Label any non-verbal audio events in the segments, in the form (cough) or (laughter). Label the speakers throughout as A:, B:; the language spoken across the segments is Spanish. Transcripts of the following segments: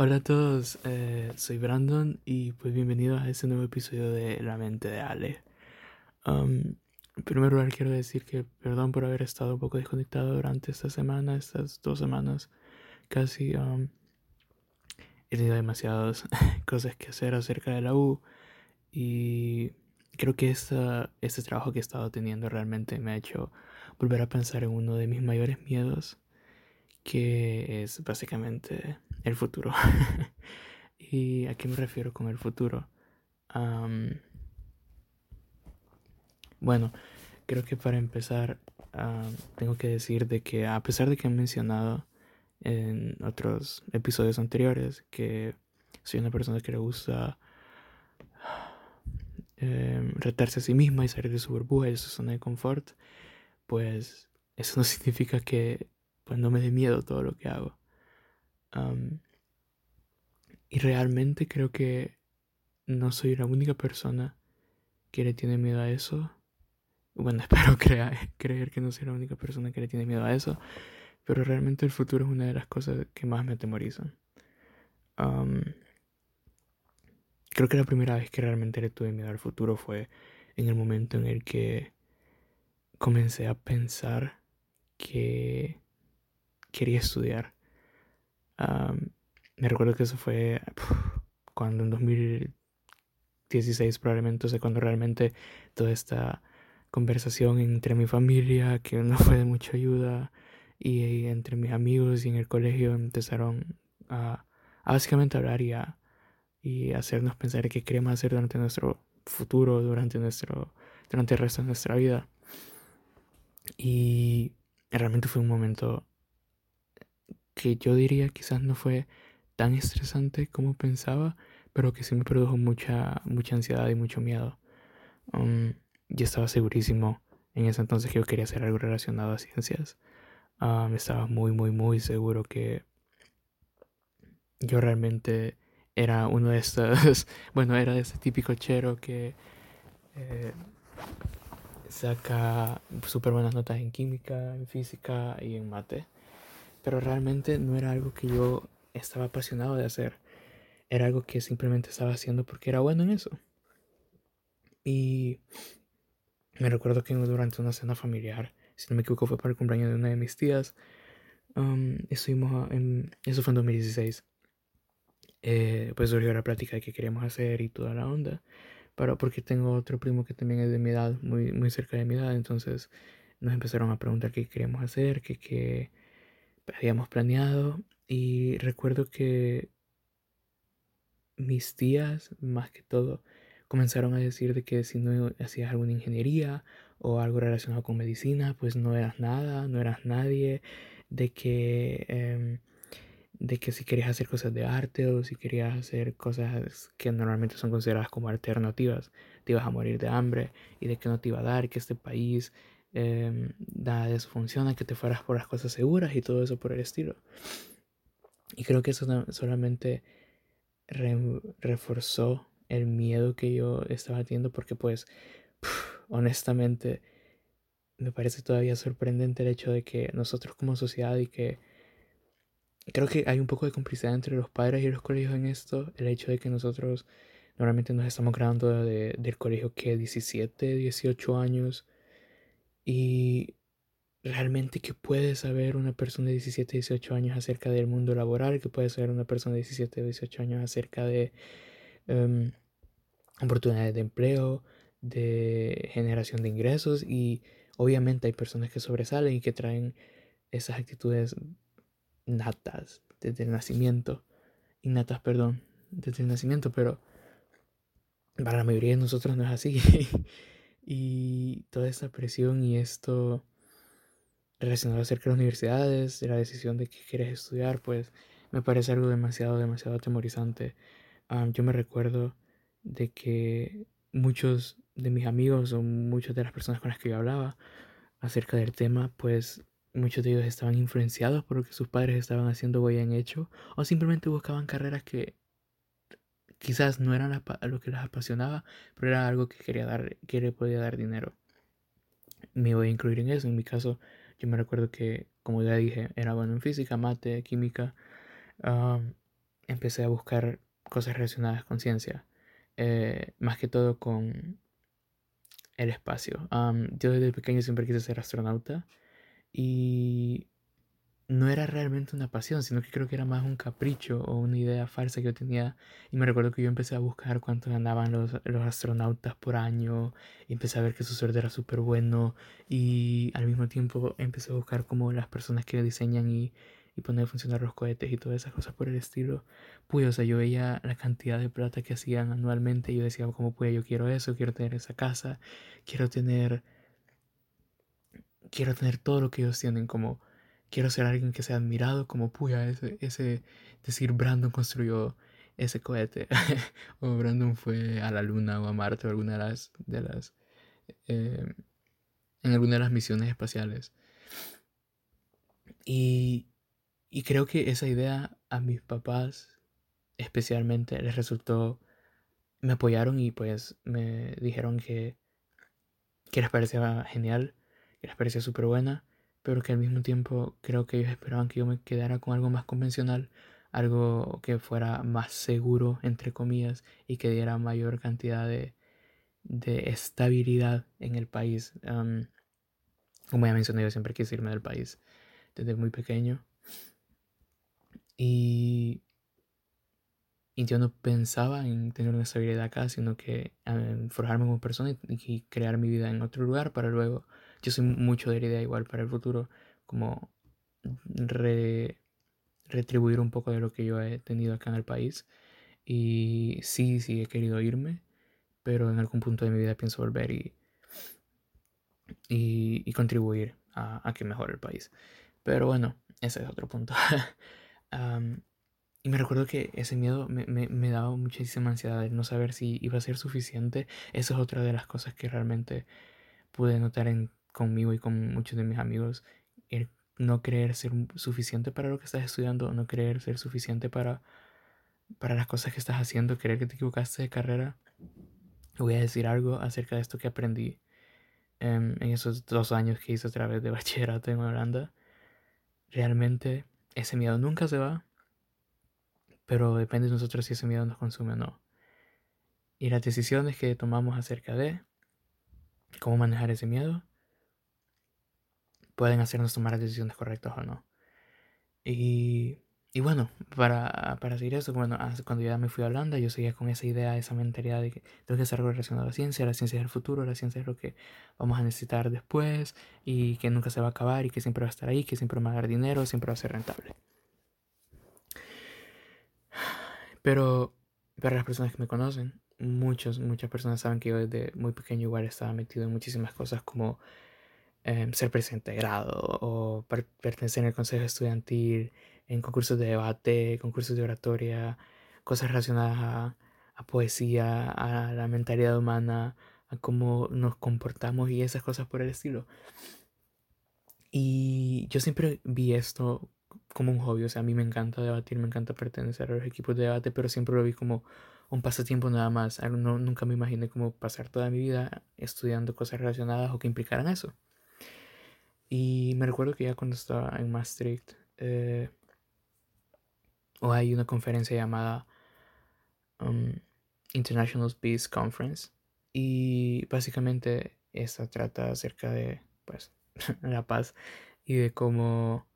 A: Hola a todos, eh, soy Brandon y pues bienvenidos a este nuevo episodio de La mente de Ale. Um, en primer lugar quiero decir que perdón por haber estado un poco desconectado durante esta semana, estas dos semanas casi. Um, he tenido demasiadas (laughs) cosas que hacer acerca de la U y creo que esta, este trabajo que he estado teniendo realmente me ha hecho volver a pensar en uno de mis mayores miedos que es básicamente el futuro. (laughs) ¿Y a qué me refiero con el futuro? bueno, creo que para empezar tengo que decir de que a pesar de que he mencionado en otros episodios anteriores que soy una persona que le gusta em, retarse a sí misma y salir de su burbuja y de su zona de confort, pues eso no (laughs) significa que pues no me dé miedo todo lo que hago. Y realmente creo que no soy la única persona que le tiene miedo a eso. Bueno, (laughs) espero creer que no soy la única persona que le tiene miedo a eso. Pero realmente el futuro es una de las cosas que más me atemorizan. creo que la primera vez que realmente le tuve miedo al futuro fue en el momento en el que comencé a pensar que quería estudiar. Me recuerdo que eso fue cuando en 2016 probablemente, o sea, cuando realmente toda esta conversación entre mi familia, que no fue de mucha ayuda, y, entre mis amigos y en el colegio empezaron a, básicamente hablar y a hacernos pensar qué queremos hacer durante nuestro futuro, durante, nuestro, durante el resto de nuestra vida. Y realmente fue un momento que yo diría quizás no fue tan estresante como pensaba, pero que sí me produjo mucha, mucha ansiedad y mucho miedo. Um, yo estaba segurísimo en ese entonces que yo quería hacer algo relacionado a ciencias. Um, estaba muy, muy, muy seguro que yo realmente era uno de estos, (laughs) bueno, era de ese típico chero que eh, saca súper buenas notas en química, en física y en mate pero realmente no era algo que yo estaba apasionado de hacer. Era algo que simplemente estaba haciendo porque era bueno en eso. Y me recuerdo que durante una cena familiar, si no me equivoco fue para el cumpleaños de una de mis tías, um, estuvimos en, eso fue en 2016. Eh, pues surgió la plática de qué queríamos hacer y toda la onda. Pero porque tengo otro primo que también es de mi edad, muy, muy cerca de mi edad, entonces nos empezaron a preguntar qué queríamos hacer, qué, qué, habíamos planeado y recuerdo que mis tías, más que todo, comenzaron a decir de que si no hacías alguna ingeniería o algo relacionado con medicina, pues no eras nada, no eras nadie, de que, em, de que si querías hacer cosas de arte o si querías hacer cosas que normalmente son consideradas como alternativas, te ibas a morir de hambre y de que no te iba a dar, que este país eh, nada de eso funciona, que te fueras por las cosas seguras y todo eso por el estilo. Y creo que eso solamente reforzó el miedo que yo estaba teniendo porque pues honestamente me parece todavía sorprendente el hecho de que nosotros como sociedad y que creo que hay un poco de complicidad entre los padres y los colegios en esto, el hecho de que nosotros normalmente nos estamos graduando del colegio que 17, 18 años y realmente que puede saber una persona de 17, 18 años acerca del mundo laboral, que puede saber una persona de 17, 18 años acerca de em, oportunidades de empleo, de generación de ingresos y obviamente hay personas que sobresalen y que traen esas actitudes natas desde el nacimiento, innatas, perdón, desde el nacimiento, pero para la mayoría de nosotros no es así. (laughs) Y toda esta presión y esto relacionado acerca de las universidades, de la decisión de qué quieres estudiar, pues me parece algo demasiado, demasiado atemorizante. yo me recuerdo de que muchos de mis amigos o muchas de las personas con las que yo hablaba acerca del tema, pues muchos de ellos estaban influenciados por lo que sus padres estaban haciendo o habían hecho, o simplemente buscaban carreras que quizás no era lo que les apasionaba, pero era algo que quería dar, que le podía dar dinero. Me voy a incluir en eso. En mi caso, yo me recuerdo que, como ya dije, era bueno en física, mate, química. empecé a buscar cosas relacionadas con ciencia, eh, más que todo con el espacio. yo desde pequeño siempre quise ser astronauta y no era realmente una pasión, sino que creo que era más un capricho o una idea falsa que yo tenía. Y me recuerdo que yo empecé a buscar cuánto ganaban los, los astronautas por año. Y empecé a ver que su suerte era súper bueno. Y al mismo tiempo empecé a buscar como las personas que diseñan y, y ponen a funcionar los cohetes y todas esas cosas por el estilo. Pues, o sea, yo veía la cantidad de plata que hacían anualmente. Y yo decía, como, pues, yo quiero eso, quiero tener esa casa, quiero tener. Quiero tener todo lo que ellos tienen, como quiero ser alguien que sea admirado como puya ese, ese decir Brandon construyó ese cohete (laughs) o Brandon fue a la luna o a Marte o alguna de las de las eh, en alguna de las misiones espaciales. Y, y creo que esa idea a mis papás especialmente les resultó me apoyaron y pues me dijeron que que les parecía genial que les parecía súper buena pero que al mismo tiempo creo que ellos esperaban que yo me quedara con algo más convencional, algo que fuera más seguro, entre comillas, y que diera mayor cantidad de, de estabilidad en el país. como ya mencioné, yo siempre quise irme del país desde muy pequeño. Y, y yo no pensaba en tener una estabilidad acá, sino que forjarme como persona y crear mi vida en otro lugar para luego yo soy mucho de la idea igual para el futuro, como retribuir un poco de lo que yo he tenido acá en el país. Y sí, sí he querido irme, pero en algún punto de mi vida pienso volver y, y, contribuir a, que mejore el país. Pero bueno, ese es otro punto. (laughs) y me recuerdo que ese miedo me, me, me, daba muchísima ansiedad de no saber si iba a ser suficiente. Esa es otra de las cosas que realmente pude notar en conmigo y con muchos de mis amigos, el no creer ser suficiente para lo que estás estudiando, no creer ser suficiente para, para las cosas que estás haciendo, creer que te equivocaste de carrera. Voy a decir algo acerca de esto que aprendí en, en esos dos años que hice a través de (laughs) bachillerato en Holanda. Realmente ese miedo nunca se va, pero depende de nosotros si ese miedo nos consume o no. Y las decisiones que tomamos acerca de cómo manejar ese miedo pueden hacernos tomar las decisiones correctas o no. Y, y bueno, para, para seguir eso, bueno, cuando ya me fui a Holanda, yo seguía con esa idea, esa mentalidad de que tengo que hacer algo relacionado a la ciencia, la ciencia es el futuro, la ciencia es lo que vamos a necesitar después y que nunca se va a acabar y que siempre va a estar ahí, que siempre va a dar dinero, siempre va a ser rentable. Pero para las personas que me conocen, muchos, muchas personas saben que yo desde muy pequeño igual estaba metido en muchísimas cosas como Em, ser presidente de grado o pertenecer en el consejo estudiantil, en concursos de debate, concursos de oratoria, cosas relacionadas a, poesía, a la mentalidad humana, a cómo nos comportamos y esas cosas por el estilo. Y yo siempre vi esto como un hobby, o sea, a mí me encanta debatir, me encanta pertenecer a los equipos de debate, pero siempre lo vi como un pasatiempo nada más. No, nunca me imaginé como pasar toda mi vida estudiando cosas relacionadas o que implicaran eso. Y me recuerdo que ya cuando estaba en Maastricht, eh, o hay una conferencia llamada um, International Peace Conference. Y básicamente esta trata acerca de pues, (laughs) la paz y de cómo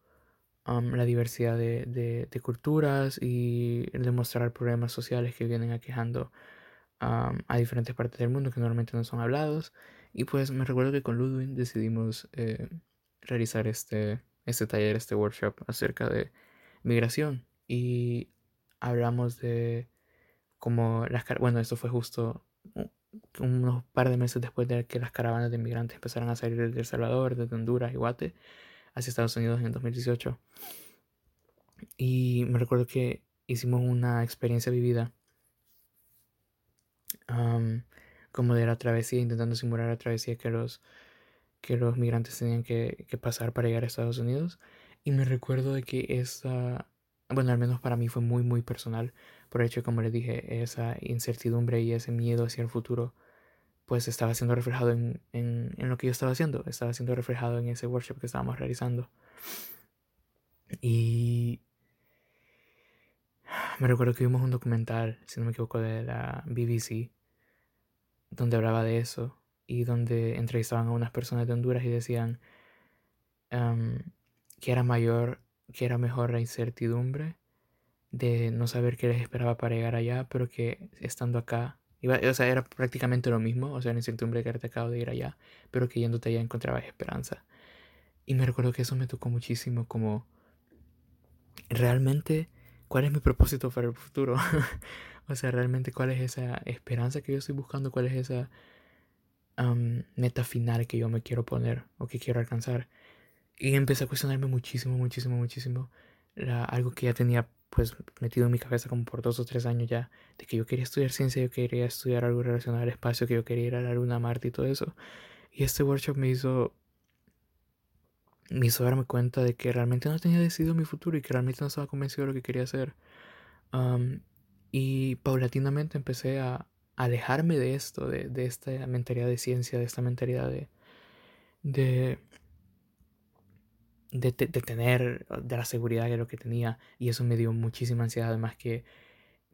A: um, la diversidad de, de, culturas y demostrar problemas sociales que vienen aquejando um, a diferentes partes del mundo que normalmente no son hablados. Y pues me recuerdo que con Ludwig decidimos eh, realizar este, este taller, este workshop acerca de migración. Y hablamos de cómo las... Bueno, esto fue justo unos par de meses después de que las caravanas de inmigrantes empezaron a salir de El Salvador, desde Honduras y Guate hacia Estados Unidos en el 2018. Y me recuerdo que hicimos una experiencia vivida como de la travesía, intentando simular la travesía que los que los migrantes tenían que, pasar para llegar a Estados Unidos. Y me recuerdo de que esa, bueno, al menos para mí fue muy, muy personal, por hecho, como les dije, esa incertidumbre y ese miedo hacia el futuro, pues estaba siendo reflejado en, en, en lo que yo estaba haciendo, estaba siendo reflejado en ese workshop que estábamos realizando. Y me recuerdo que vimos un documental, si no me equivoco, de la BBC, donde hablaba de eso y donde entrevistaban a unas personas de Honduras y decían um, que era mayor, que era mejor la incertidumbre de no saber qué les esperaba para llegar allá, pero que estando acá, iba, o sea, era prácticamente lo mismo, o sea, la incertidumbre de que te acabo de ir allá, pero que yéndote allá encontrabas esperanza. Y me recuerdo que eso me tocó muchísimo, como realmente, ¿cuál es mi propósito para el futuro? (laughs) o sea, realmente, ¿cuál es esa esperanza que yo estoy buscando? ¿Cuál es esa meta final que yo me quiero poner o que quiero alcanzar? Y empecé a cuestionarme muchísimo, muchísimo, muchísimo. algo que ya tenía pues metido en mi cabeza como por dos o tres años ya, de que yo quería estudiar ciencia, yo quería estudiar algo relacionado al espacio, que yo quería ir a la luna, a Marte y todo eso. Y este workshop me hizo, me hizo darme cuenta de que realmente no tenía decidido mi futuro y que realmente no estaba convencido de lo que quería hacer. y paulatinamente empecé a alejarme de esto, de, de esta mentalidad de ciencia, de esta mentalidad de, de de, tener, de la seguridad de lo que tenía. Y eso me dio muchísima ansiedad. Además que,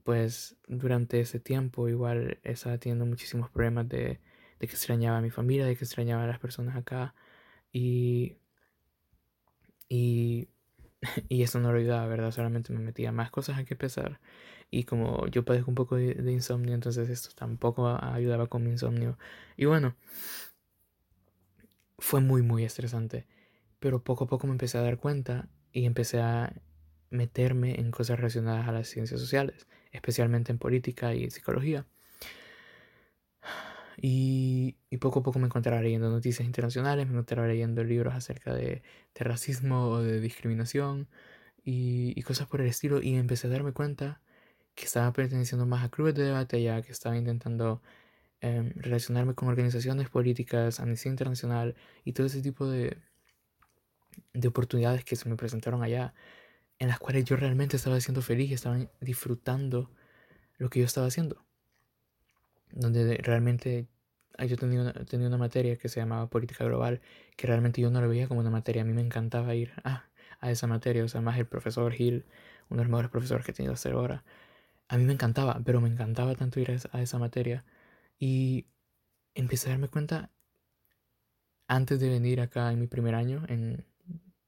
A: pues, durante ese tiempo igual estaba teniendo muchísimos problemas de, de que extrañaba a mi familia, de que extrañaba a las personas acá. Y, y, (laughs) y eso no lo ayudaba, ¿verdad? Solamente me metía más cosas a que pesar. Y como yo padezco un poco de, de insomnio, entonces esto tampoco ayudaba con mi insomnio. Y bueno, fue muy, muy estresante. Pero poco a poco me empecé a dar cuenta y empecé a meterme en cosas relacionadas a las ciencias sociales, especialmente en política y psicología. Y, poco a poco me encontraba leyendo noticias internacionales, me encontraba leyendo libros acerca de, racismo o de discriminación y, cosas por el estilo. Y empecé a darme cuenta que estaba perteneciendo más a clubes de ya, que estaba intentando em, relacionarme con organizaciones políticas, Amnistía Internacional y todo ese tipo de, de oportunidades que se me presentaron allá, en las cuales yo realmente estaba siendo feliz, estaba disfrutando lo que yo estaba haciendo. Donde realmente ah, yo tenía una, tenía una materia que se llamaba política global, que realmente yo no lo veía como una materia, a mí me encantaba ir a, a esa materia, o sea, más el profesor Gil, uno de los mejores profesores que he tenido hasta ahora. A mí me encantaba, pero me encantaba tanto ir a esa, materia. Y empecé a darme cuenta antes de venir acá en mi primer año, en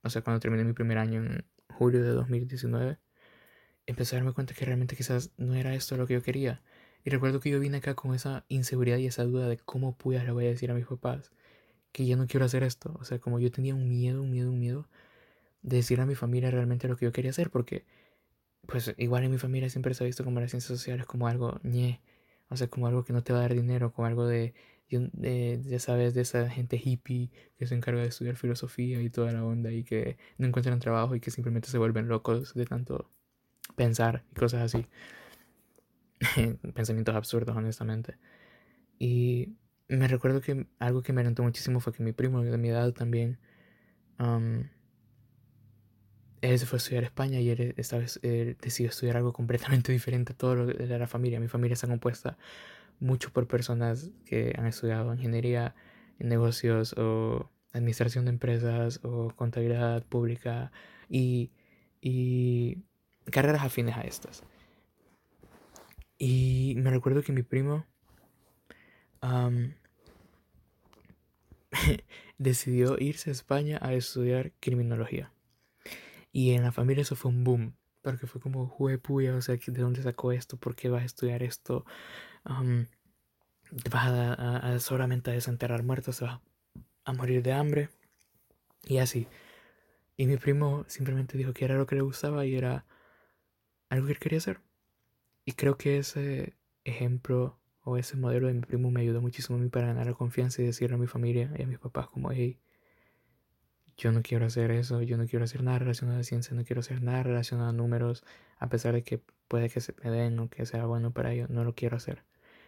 A: o sea, cuando terminé mi primer año en julio de 2019, empecé a darme cuenta que realmente quizás no era esto lo que yo quería. Y recuerdo que yo vine acá con esa inseguridad y esa duda de cómo pude le voy a decir a mis papás que ya no quiero hacer esto. O sea, como yo tenía un miedo, un miedo, un miedo de decir a mi familia realmente lo que yo quería hacer, porque pues igual en mi familia siempre se ha visto como las ciencias sociales como algo ñe, o sea, como algo que no te va a dar dinero, como algo de de, ya sabes, de esa gente hippie que se encarga de estudiar filosofía y toda la onda y que no encuentran trabajo y que simplemente se vuelven locos de tanto pensar y cosas así. (laughs) Pensamientos absurdos, honestamente. Y me recuerdo que algo que me alentó muchísimo fue que mi primo de mi edad también, él se fue a estudiar a España y él esta vez decidió estudiar algo completamente (laughs) diferente a todo lo de la familia. Mi familia está compuesta mucho por personas que han estudiado ingeniería en negocios o administración de empresas o contabilidad pública y carreras afines a estas. Y me recuerdo que mi primo (laughs) decidió irse a España a estudiar criminología. Y en la familia eso fue un boom, porque fue como, puya, o sea, ¿de dónde sacó esto? ¿Por qué vas a estudiar esto? te vas a, solamente a desenterrar muertos, se vas a morir de hambre y así. Y mi primo simplemente dijo que era lo que le gustaba y era algo que él quería hacer. Y creo que ese ejemplo o ese modelo de mi primo me ayudó muchísimo a mí para ganar la confianza y decirle a mi familia y a mis papás como, hey, yo no quiero hacer eso, yo no quiero hacer nada relacionado a ciencia, no quiero hacer nada relacionado a números, a pesar de que puede que se me den o que sea bueno para ellos, no lo quiero hacer.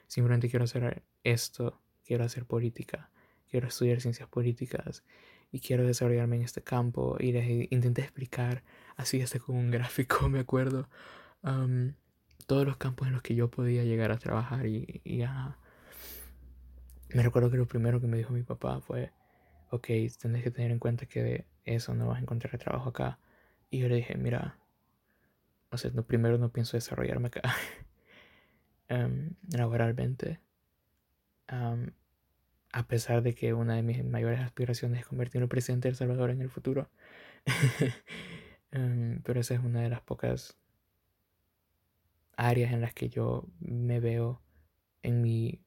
A: Simplemente quiero hacer esto, quiero hacer política, quiero estudiar ciencias políticas y quiero desarrollarme en este campo. Y les intenté explicar, así hasta con un (laughs) gráfico, me acuerdo, todos los campos en los que yo podía llegar a trabajar y Me recuerdo que lo primero que me dijo mi papá fue, ok, tienes que tener en cuenta que eso no vas a encontrar trabajo acá. Y yo le dije, mira, o sea, no, primero no pienso desarrollarme acá um, (laughs) laboralmente. A pesar de que una de mis mayores aspiraciones es convertirme en presidente de Salvador en el futuro. um, (laughs) pero esa es una de las pocas áreas en las que yo me veo en mi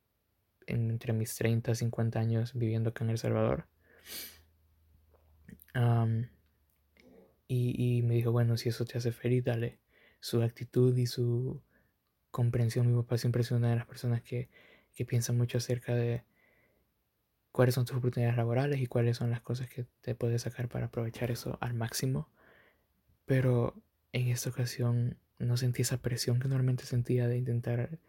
A: entre mis 30 y 50 años viviendo acá en El Salvador. Um, y, me dijo, bueno, si eso te hace feliz, dale. Su actitud y su comprensión, mi papá siempre es una de las personas que, que piensa mucho acerca de cuáles son tus oportunidades laborales y cuáles son las cosas que te puedes sacar para aprovechar eso al máximo. Pero en esta ocasión no sentí esa presión que normalmente sentía de intentar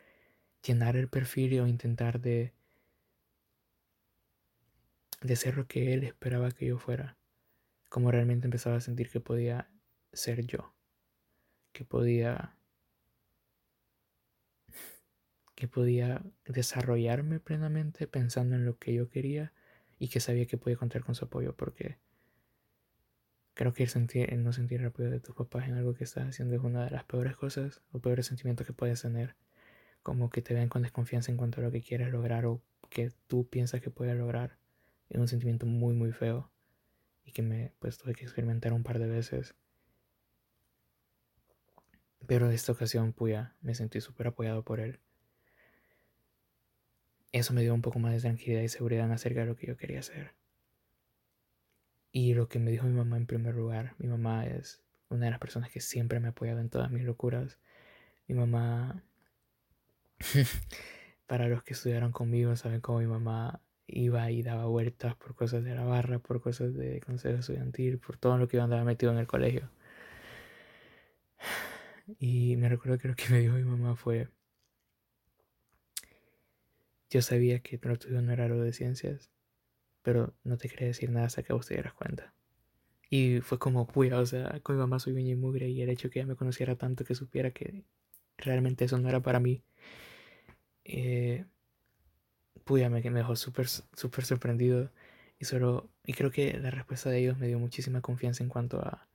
A: llenar el perfil o intentar de, de ser lo que él esperaba que yo fuera. Como realmente empezaba a sentir que podía ser yo. Que podía que podía desarrollarme plenamente pensando en lo que yo quería y que sabía que podía contar con su apoyo porque creo que sentir, no sentir el apoyo de tus papás en algo que estás haciendo es una de las peores cosas o peores sentimientos que puedes tener como que te vean con desconfianza en cuanto a lo que quieres lograr o que tú piensas que puedes lograr. Es un sentimiento muy, muy feo y que me pues tuve que experimentar un par de veces. Pero esta ocasión, puya, me sentí súper apoyado por él. Eso me dio un poco más de tranquilidad y seguridad acerca de lo que yo quería hacer. Y lo que me dijo mi mamá en primer lugar, mi mamá es una de las personas que siempre me ha apoyado en todas mis locuras. Mi mamá (laughs) Para los que estudiaron conmigo, saben cómo mi mamá iba y daba vueltas por cosas de la barra, por cosas de consejo estudiantil, por todo lo que yo andaba metido en el colegio. Y me recuerdo que lo que me dijo mi mamá fue, yo sabía que tu estudio no era lo de ciencias, pero no te quería decir nada hasta que vos te dieras cuenta. Y fue como, puya, o sea, con mi mamá soy bien y mugre y el hecho que ella me conociera tanto que supiera que realmente eso no era para mí eh, me, me dejó súper súper sorprendido. Y solo y creo que la respuesta de ellos me dio muchísima confianza en cuanto a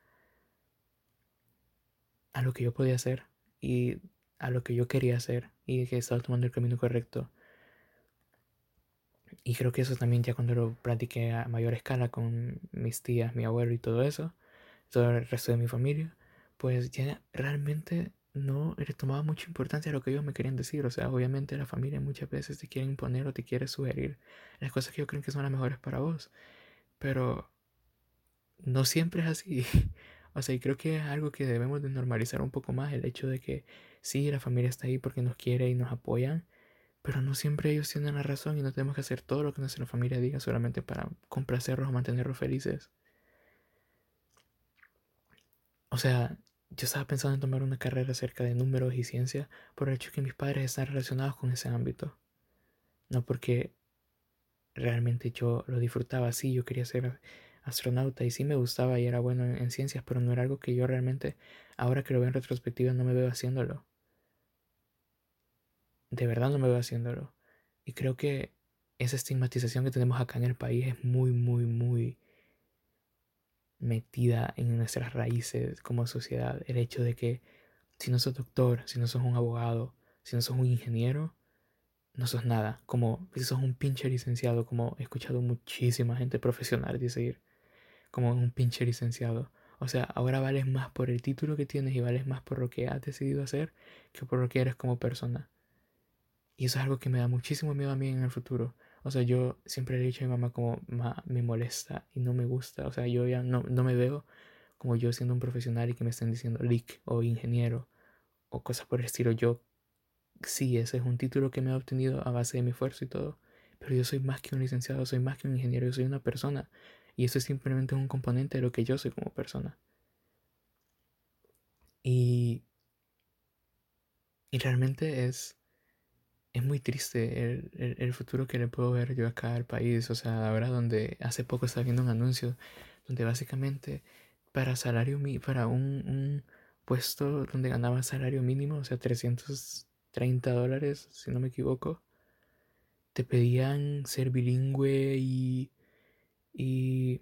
A: a lo que yo podía hacer y a lo que yo quería hacer y que estaba tomando el camino correcto. Y creo que eso también ya cuando lo practiqué a mayor escala con mis tías mi abuelo y todo eso todo el resto de mi familia pues ya realmente no le tomaba mucha importancia a lo que ellos me querían decir. O sea, obviamente la familia muchas veces te quiere imponer o te quiere sugerir las cosas que yo creo que son las mejores para vos. Pero no siempre es así. (laughs) O sea, y creo que es algo que debemos de normalizar un poco más, el hecho de que sí, la familia está ahí porque nos quiere y nos apoyan, pero no siempre ellos tienen la razón y no tenemos que hacer todo lo que nuestra familia diga solamente para complacerlos o mantenerlos felices. O sea, yo estaba pensando en tomar una carrera acerca de números y ciencia por el hecho que mis padres están relacionados con ese ámbito. No porque realmente yo lo disfrutaba, sí, yo quería ser astronauta y sí me gustaba y era bueno en, ciencias, pero no era algo que yo realmente, ahora que lo veo en retrospectiva, no me veo haciéndolo. De verdad no me veo haciéndolo. Y creo que esa estigmatización que tenemos acá en el país es muy, muy, muy metida en nuestras raíces como sociedad. El hecho de que si no sos doctor, si no sos un abogado, si no sos un ingeniero, no sos nada. Como si sos un pinche licenciado, como he escuchado muchísima gente profesional decir, como un pinche licenciado. O sea, ahora vales más por el título que tienes y vales más por lo que has decidido hacer que por lo que eres como persona. Y eso es algo que me da muchísimo miedo a mí en el futuro. O sea, yo siempre le he dicho a mi mamá como me molesta y no me gusta. O sea, yo ya no, no me veo como yo siendo un profesional y que me estén diciendo leak o ingeniero o cosas por el estilo. Yo sí, ese es un título que me he obtenido a base de mi esfuerzo y todo. Pero yo soy más que un licenciado, soy más que un ingeniero, yo soy una persona. Y eso es simplemente un componente de lo que yo soy como persona. Y, y realmente es es muy triste el, el, futuro que le puedo ver yo acá al país. O sea, ahora donde hace poco estaba viendo un anuncio donde básicamente para salario para un, un puesto donde ganaba salario mínimo, o sea, 330 dólares, si no me equivoco, te pedían ser bilingüe y, y,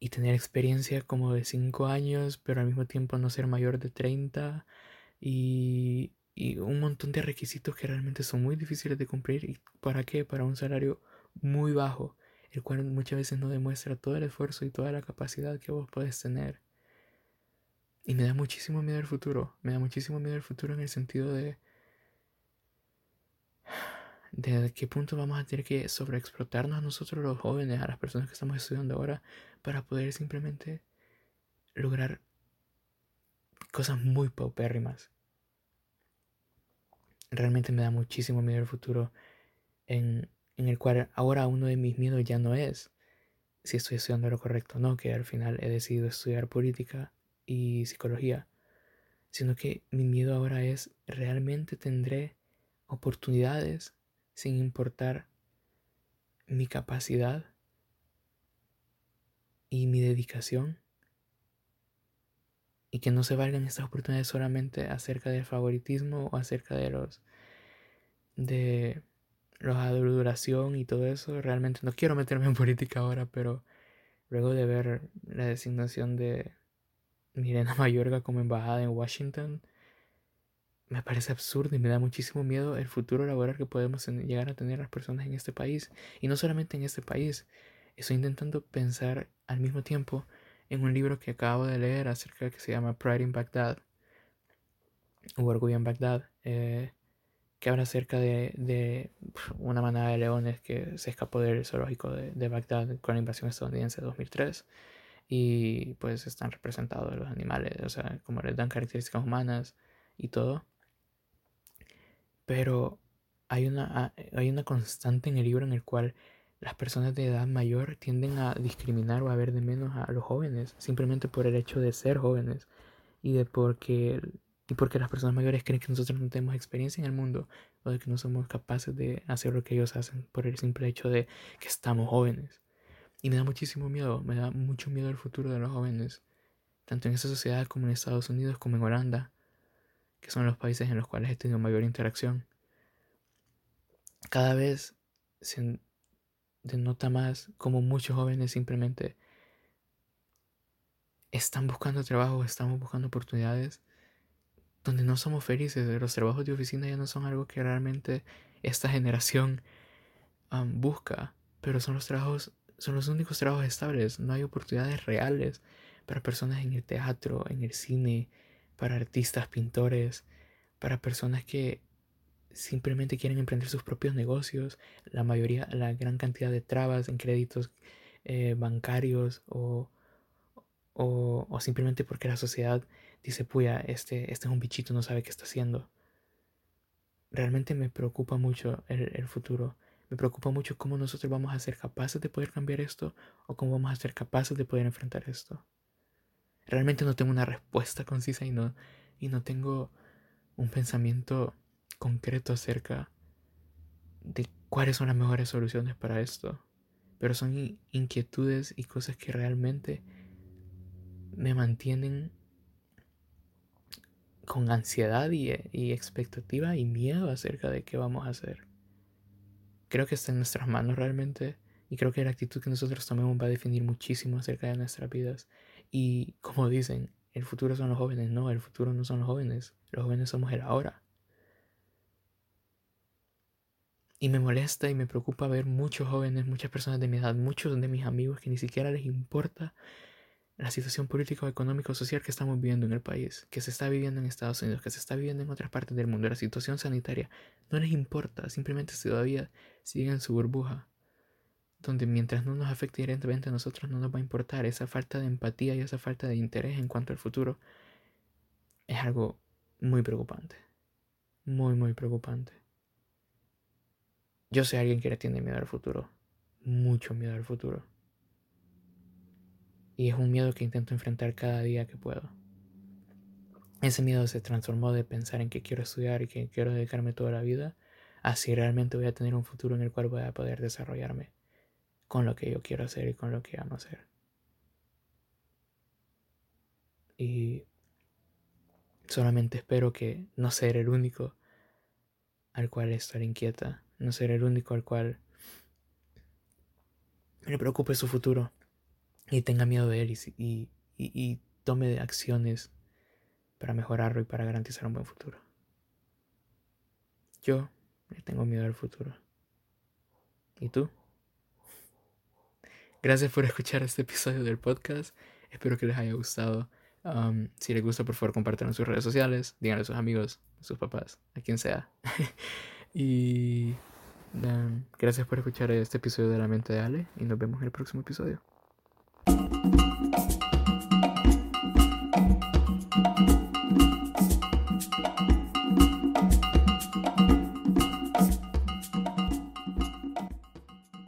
A: y tener experiencia como de 5 años, pero al mismo tiempo no ser mayor de 30 y, y un montón de requisitos que realmente son muy difíciles de cumplir. ¿Y para qué? Para un salario muy bajo, el cual muchas veces no demuestra todo el esfuerzo y toda la capacidad que vos podés tener. Y me da muchísimo miedo el futuro, me da muchísimo miedo el futuro en el sentido de de qué punto vamos a tener que sobreexplotarnos a nosotros los jóvenes, a las personas que estamos estudiando ahora, para poder simplemente lograr cosas muy paupérrimas. Realmente me da muchísimo miedo el futuro en, en el cual ahora uno de mis miedos ya no es si estoy estudiando lo correcto o no, que al final he decidido estudiar política y psicología, sino que mi miedo ahora es realmente tendré oportunidades sin importar mi capacidad y mi dedicación y que no se valgan estas oportunidades solamente acerca del favoritismo o acerca de los de los duración y todo eso. Realmente no quiero meterme en (laughs) política ahora, pero luego de ver la designación de Mirena Mayorga como embajada en Washington, me parece absurdo y me da muchísimo miedo el futuro laboral que podemos llegar a tener las personas en este país. Y no solamente en este país. Estoy intentando pensar al mismo tiempo en un libro que acabo de leer acerca que se llama Pride in Baghdad o Orgullo en Bagdad, eh, que habla acerca de, una manada de leones que se escapó del zoológico de, de Bagdad con la invasión estadounidense de 2003 y pues están representados los animales, o sea, como les dan características humanas y todo. Pero hay una, ah, hay una constante en el libro en el cual las personas de edad mayor tienden a discriminar o a ver de menos a los jóvenes, simplemente por el hecho de ser jóvenes y de porque y porque las personas mayores creen que nosotros no tenemos experiencia en el mundo o de que no somos capaces de hacer lo que ellos hacen por el simple hecho de que estamos jóvenes. Y me da muchísimo miedo, me da mucho miedo el futuro de los jóvenes, tanto en esta sociedad como en Estados Unidos como en Holanda, que son los países en los cuales he tenido mayor interacción. Cada vez se denota más como muchos jóvenes simplemente están buscando trabajo, estamos buscando oportunidades donde no somos felices. Los trabajos de oficina ya no son algo que realmente esta generación busca, pero son los trabajos, son los únicos trabajos estables. No hay oportunidades reales para personas en el teatro, en el cine, para artistas, pintores, para personas que simplemente quieren emprender sus propios negocios, la mayoría, la gran cantidad de trabas en créditos eh, bancarios o, o, simplemente porque la sociedad dice, puya, este, este es un bichito, no sabe qué está haciendo. Realmente me preocupa mucho el, el futuro. Me preocupa mucho cómo nosotros vamos a ser capaces de poder cambiar esto o cómo vamos a ser capaces de poder enfrentar esto. Realmente no tengo una respuesta concisa y no, y no tengo un pensamiento concreto acerca de cuáles son las mejores soluciones para esto. Pero son inquietudes y cosas que realmente me mantienen con ansiedad y, y, expectativa y miedo acerca de qué vamos a hacer. Creo que está en nuestras manos realmente y creo que la actitud que nosotros tomemos va a definir muchísimo acerca de nuestras vidas. Y como dicen, el futuro son los jóvenes. No, el futuro no son los jóvenes. Los jóvenes somos el ahora. Y me molesta y me preocupa ver muchos jóvenes, muchas personas de mi edad, muchos de mis amigos que ni siquiera les importa la situación política, económica o social que estamos viviendo en el país, que se está viviendo en Estados Unidos, que se está viviendo en otras partes del mundo, la situación sanitaria. No les importa, simplemente todavía siguen su burbuja donde mientras no nos afecte directamente a nosotros no nos va a importar esa falta de empatía y esa falta de interés en cuanto al futuro es algo muy preocupante muy muy preocupante yo soy alguien que le tiene miedo al futuro mucho miedo al futuro y es un miedo que intento enfrentar cada día que puedo ese miedo se transformó de pensar en que quiero estudiar y que quiero dedicarme toda la vida a si realmente voy a tener un futuro en el cual voy a poder desarrollarme con lo que yo quiero hacer y con lo que amo hacer. Y solamente espero que no ser el único al cual estar inquieta, no ser el único al cual me preocupe su futuro. y tenga miedo de él y, y, y tome acciones para mejorarlo y para garantizar un buen futuro. Yo le tengo miedo al futuro. ¿Y tú? Gracias por escuchar este episodio del podcast. Espero que les haya gustado. Um, si les gusta, por favor, compártanlo en sus redes sociales. Díganle a sus amigos, a sus papás, a quien sea. (laughs) y Em, gracias por escuchar este episodio de La Mente de Ale y nos vemos en el próximo episodio.